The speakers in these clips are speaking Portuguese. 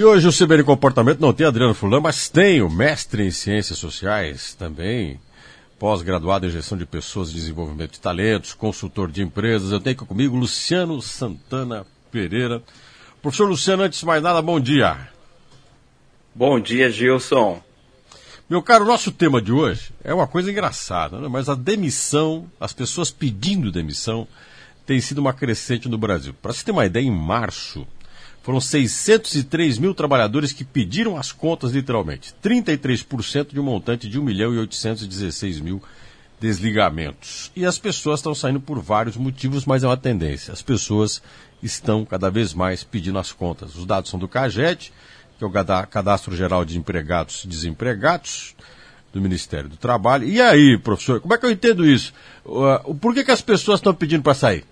E hoje o CBN Comportamento não tem Adriano Fulano, mas tem o mestre em Ciências Sociais também, pós-graduado em Gestão de Pessoas e Desenvolvimento de Talentos, consultor de empresas. Eu tenho aqui comigo Luciano Santana Pereira. Professor Luciano, antes de mais nada, bom dia. Bom dia, Gilson. Meu caro, nosso tema de hoje é uma coisa engraçada, né? mas a demissão, as pessoas pedindo demissão, tem sido uma crescente no Brasil. Para você ter uma ideia, em março, foram 603 mil trabalhadores que pediram as contas literalmente. 33% de um montante de 1 milhão e 816 mil desligamentos. E as pessoas estão saindo por vários motivos, mas é uma tendência. As pessoas estão cada vez mais pedindo as contas. Os dados são do CAGED, que é o Cadastro Geral de Empregados e Desempregados do Ministério do Trabalho. E aí, professor, como é que eu entendo isso? Por que, que as pessoas estão pedindo para sair?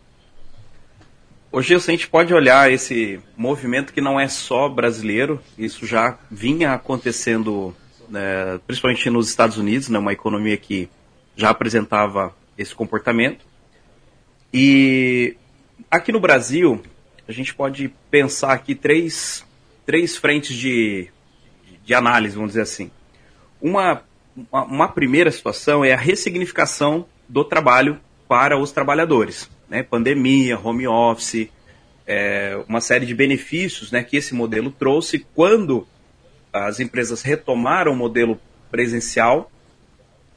Hoje a gente pode olhar esse movimento que não é só brasileiro, isso já vinha acontecendo, né, principalmente nos Estados Unidos, né, uma economia que já apresentava esse comportamento. E aqui no Brasil, a gente pode pensar aqui três, três frentes de, de análise, vamos dizer assim. Uma, uma primeira situação é a ressignificação do trabalho para os trabalhadores né, pandemia, home office, é, uma série de benefícios né, que esse modelo trouxe quando as empresas retomaram o modelo presencial,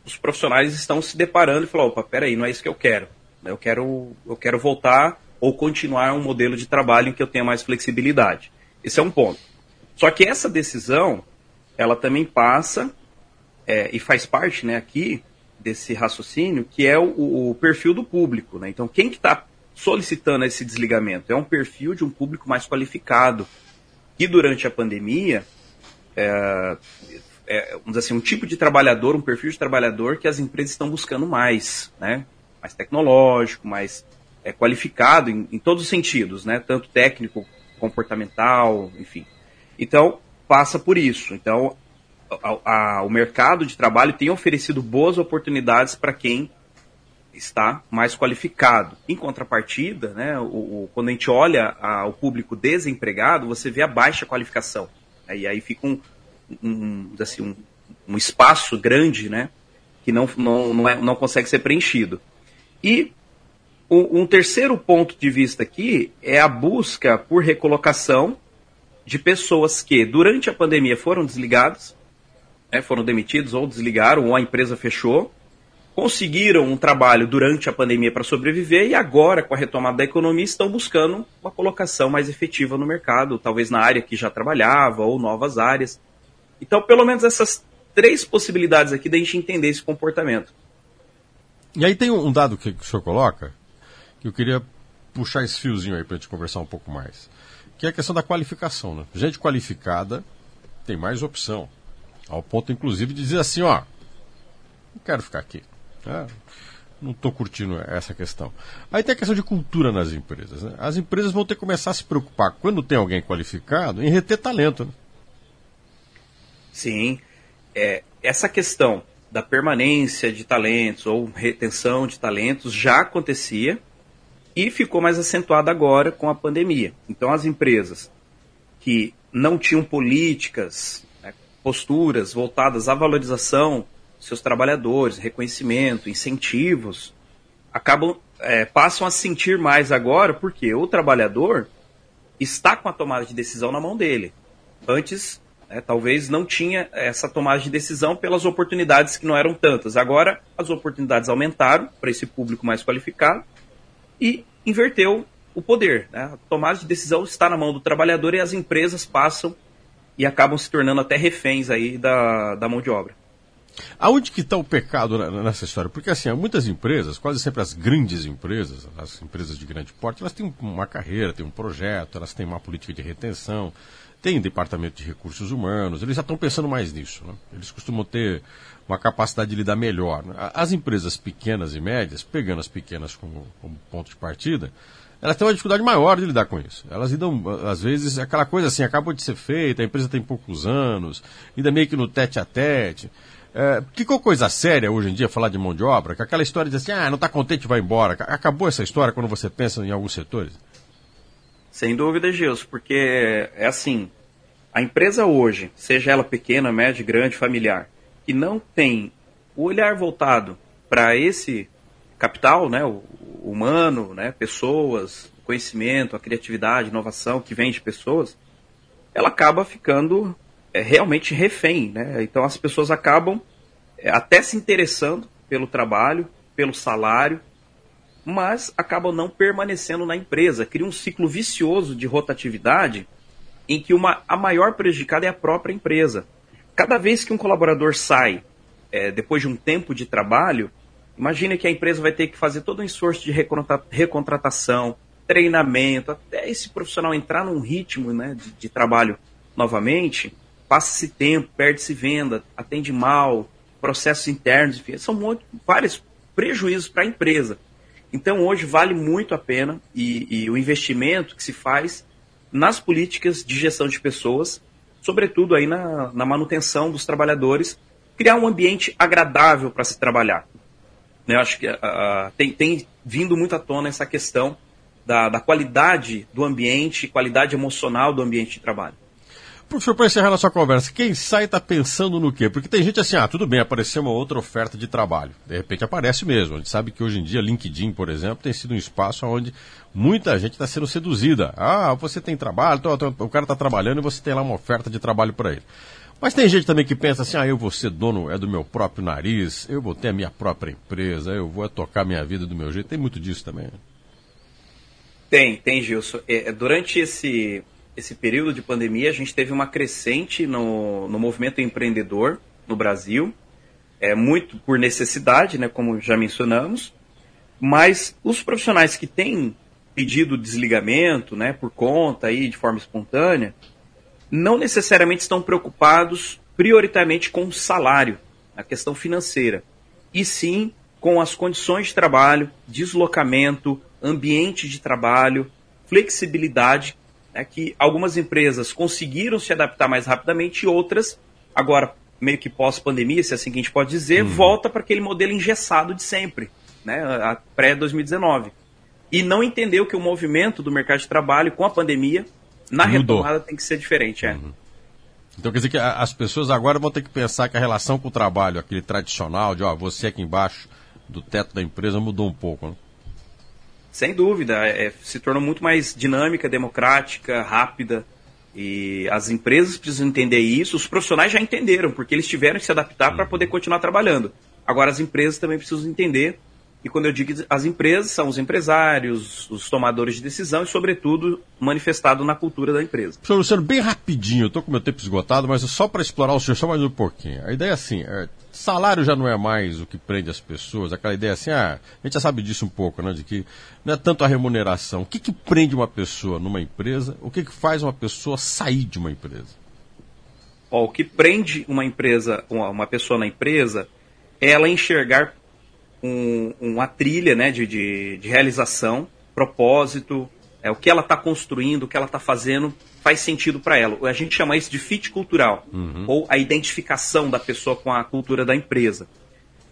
os profissionais estão se deparando e falando, opa, peraí, não é isso que eu quero. Eu quero, eu quero voltar ou continuar um modelo de trabalho em que eu tenha mais flexibilidade. Esse é um ponto. Só que essa decisão, ela também passa é, e faz parte né, aqui desse raciocínio, que é o, o perfil do público. Né? Então, quem que está solicitando esse desligamento? É um perfil de um público mais qualificado, que durante a pandemia, é, é, assim, um tipo de trabalhador, um perfil de trabalhador que as empresas estão buscando mais, né? mais tecnológico, mais é, qualificado em, em todos os sentidos, né? tanto técnico, comportamental, enfim. Então, passa por isso. Então, a, a, o mercado de trabalho tem oferecido boas oportunidades para quem está mais qualificado. Em contrapartida, né, o, o quando a gente olha a, o público desempregado, você vê a baixa qualificação. E aí fica um, um, assim, um, um espaço grande né, que não, não, não, é, não consegue ser preenchido. E um, um terceiro ponto de vista aqui é a busca por recolocação de pessoas que, durante a pandemia, foram desligadas né, foram demitidos ou desligaram, ou a empresa fechou, conseguiram um trabalho durante a pandemia para sobreviver e agora, com a retomada da economia, estão buscando uma colocação mais efetiva no mercado, talvez na área que já trabalhava ou novas áreas. Então, pelo menos essas três possibilidades aqui da gente entender esse comportamento. E aí tem um dado que o senhor coloca, que eu queria puxar esse fiozinho aí para a gente conversar um pouco mais, que é a questão da qualificação. Né? Gente qualificada tem mais opção. Ao ponto, inclusive, de dizer assim, ó, não quero ficar aqui. Né? Não estou curtindo essa questão. Aí tem a questão de cultura nas empresas. Né? As empresas vão ter que começar a se preocupar, quando tem alguém qualificado, em reter talento. Né? Sim. É, essa questão da permanência de talentos ou retenção de talentos já acontecia e ficou mais acentuada agora com a pandemia. Então, as empresas que não tinham políticas posturas voltadas à valorização dos seus trabalhadores, reconhecimento, incentivos, acabam é, passam a sentir mais agora porque o trabalhador está com a tomada de decisão na mão dele. Antes, é, talvez não tinha essa tomada de decisão pelas oportunidades que não eram tantas. Agora, as oportunidades aumentaram para esse público mais qualificado e inverteu o poder. Né? A tomada de decisão está na mão do trabalhador e as empresas passam e acabam se tornando até reféns aí da, da mão de obra. Aonde que está o pecado nessa história? Porque assim, muitas empresas, quase sempre as grandes empresas, as empresas de grande porte, elas têm uma carreira, têm um projeto, elas têm uma política de retenção, têm um departamento de recursos humanos, eles já estão pensando mais nisso. Né? Eles costumam ter uma capacidade de lidar melhor. Né? As empresas pequenas e médias, pegando as pequenas como, como ponto de partida, elas têm uma dificuldade maior de lidar com isso. Elas lidam, às vezes, aquela coisa assim, acabou de ser feita, a empresa tem poucos anos, ainda meio que no tete a tete. É, que coisa séria hoje em dia falar de mão de obra, que aquela história de assim, ah, não está contente, vai embora. Acabou essa história quando você pensa em alguns setores? Sem dúvida, Gilson, porque é assim, A empresa hoje, seja ela pequena, média, grande, familiar, que não tem o olhar voltado para esse capital, né, o humano, né, pessoas, conhecimento, a criatividade, inovação que vem de pessoas, ela acaba ficando é, realmente refém, né? Então as pessoas acabam é, até se interessando pelo trabalho, pelo salário, mas acabam não permanecendo na empresa. Cria um ciclo vicioso de rotatividade em que uma, a maior prejudicada é a própria empresa. Cada vez que um colaborador sai é, depois de um tempo de trabalho, imagine que a empresa vai ter que fazer todo um esforço de recontratação, treinamento, até esse profissional entrar num ritmo né, de, de trabalho novamente, passa-se tempo, perde-se venda, atende mal, processos internos, enfim, são muito, vários prejuízos para a empresa. Então hoje vale muito a pena e, e, o investimento que se faz nas políticas de gestão de pessoas, sobretudo aí na, na manutenção dos trabalhadores, criar um ambiente agradável para se trabalhar. Eu acho que uh, tem, tem vindo muito à tona essa questão da, da qualidade do ambiente, qualidade emocional do ambiente de trabalho. Professor, para encerrar nossa conversa, quem sai está pensando no quê? Porque tem gente assim, ah, tudo bem, apareceu uma outra oferta de trabalho. De repente aparece mesmo. A gente sabe que hoje em dia LinkedIn, por exemplo, tem sido um espaço onde muita gente está sendo seduzida. Ah, você tem trabalho, o cara está trabalhando e você tem lá uma oferta de trabalho para ele. Mas tem gente também que pensa assim, ah, eu vou ser dono é do meu próprio nariz, eu vou ter a minha própria empresa, eu vou tocar minha vida do meu jeito. Tem muito disso também. Né? Tem, tem, Gilson. É, durante esse, esse período de pandemia, a gente teve uma crescente no, no movimento empreendedor no Brasil, é muito por necessidade, né, como já mencionamos, mas os profissionais que têm pedido desligamento, né, por conta aí de forma espontânea, não necessariamente estão preocupados prioritariamente com o salário, a questão financeira, e sim com as condições de trabalho, deslocamento, ambiente de trabalho, flexibilidade, né, que algumas empresas conseguiram se adaptar mais rapidamente e outras, agora meio que pós-pandemia, se é assim que a gente pode dizer, uhum. volta para aquele modelo engessado de sempre, né, pré-2019. E não entendeu que o movimento do mercado de trabalho com a pandemia, na Mudou. retomada, tem que ser diferente. É. Uhum. Então quer dizer que as pessoas agora vão ter que pensar que a relação com o trabalho, aquele tradicional, de ó, você aqui embaixo do teto da empresa, mudou um pouco, né? Sem dúvida, é, é, se tornou muito mais dinâmica, democrática, rápida. E as empresas precisam entender isso, os profissionais já entenderam, porque eles tiveram que se adaptar para poder continuar trabalhando. Agora as empresas também precisam entender, e quando eu digo as empresas, são os empresários, os tomadores de decisão e, sobretudo, manifestado na cultura da empresa. Professor Luciano, bem rapidinho, eu estou com meu tempo esgotado, mas só para explorar o senhor só mais um pouquinho. A ideia é assim, é, salário já não é mais o que prende as pessoas, aquela ideia assim, ah, a gente já sabe disso um pouco, né? De que não é tanto a remuneração. O que, que prende uma pessoa numa empresa? O que, que faz uma pessoa sair de uma empresa? Ó, o que prende uma empresa, uma, uma pessoa na empresa, é ela enxergar um, uma trilha né, de, de, de realização, propósito, é, o que ela está construindo, o que ela está fazendo faz sentido para ela. A gente chama isso de fit cultural, uhum. ou a identificação da pessoa com a cultura da empresa.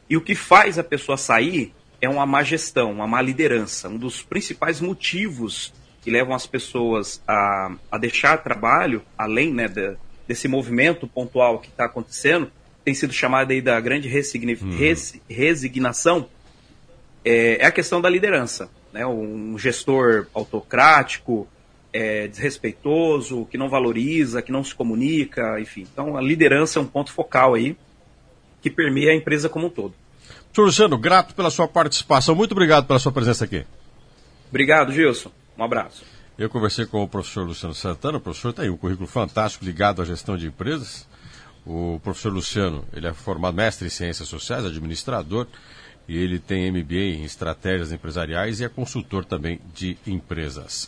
E o que faz a pessoa sair é uma má gestão, uma má liderança. Um dos principais motivos que levam as pessoas a, a deixar trabalho, além né, de, desse movimento pontual que está acontecendo, tem sido chamado aí da grande uhum. resignação, é, é a questão da liderança né, um gestor autocrático, é, desrespeitoso, que não valoriza, que não se comunica, enfim. Então a liderança é um ponto focal aí que permeia a empresa como um todo. Senhor Luciano, grato pela sua participação. Muito obrigado pela sua presença aqui. Obrigado, Gilson. Um abraço. Eu conversei com o professor Luciano Santana. O professor tem um currículo fantástico ligado à gestão de empresas. O professor Luciano, ele é formado mestre em ciências sociais, administrador e ele tem MBA em estratégias empresariais e é consultor também de empresas.